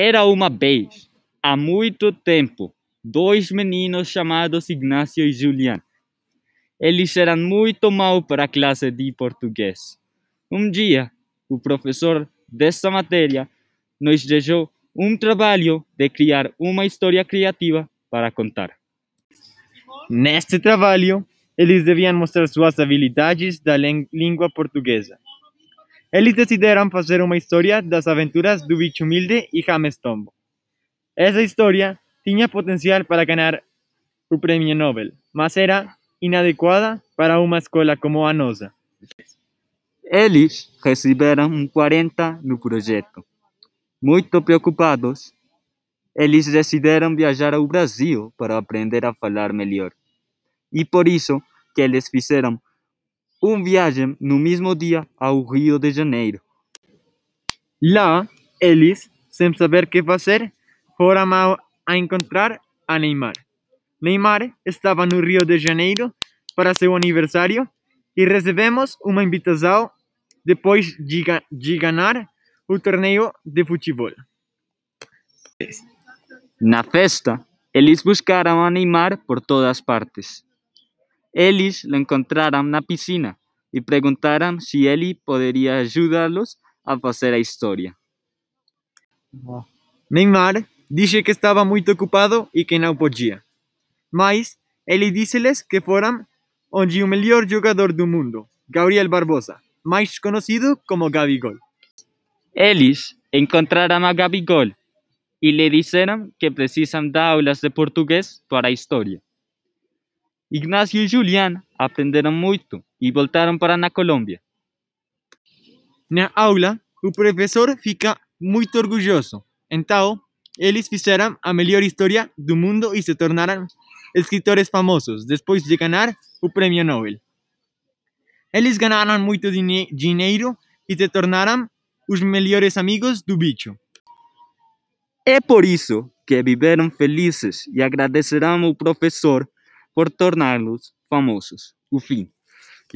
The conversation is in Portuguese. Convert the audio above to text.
Era uma vez, há muito tempo, dois meninos chamados Ignacio e Julián. Eles eram muito maus para a classe de português. Um dia, o professor dessa matéria nos deixou um trabalho de criar uma história criativa para contar. Neste trabalho, eles deviam mostrar suas habilidades da língua portuguesa. Eles decidiram fazer uma história das aventuras do bicho humilde e James Tombo. Essa história tinha potencial para ganhar o prêmio Nobel, mas era inadequada para uma escola como a nossa. Eles receberam um 40 no projeto. Muito preocupados, eles decidiram viajar ao Brasil para aprender a falar melhor. E por isso que eles fizeram uma viagem no mesmo dia ao Rio de Janeiro. Lá, eles, sem saber o que fazer, foram a encontrar a Neymar. Neymar estava no Rio de Janeiro para seu aniversário e recebemos uma invitação depois de, de ganhar o torneio de futebol. Na festa, eles buscaram a Neymar por todas partes. Eles o encontraram na piscina e perguntaram se ele poderia ajudá-los a fazer a história. Neymar disse que estava muito ocupado e que não podia. Mas ele disse-lhes que foram onde o melhor jogador do mundo, Gabriel Barbosa, mais conhecido como Gabigol. Eles encontraram a Gabigol e lhe disseram que precisam dar aulas de português para a história. Ignacio e Julián aprenderam muito e voltaram para na Colômbia. Na aula, o professor fica muito orgulhoso. Então, eles fizeram a melhor história do mundo e se tornaram escritores famosos depois de ganhar o prêmio Nobel. Eles ganharam muito dinheiro e se tornaram os melhores amigos do bicho. É por isso que viveram felizes e agradecerão ao professor por torná-los famosos. O fim.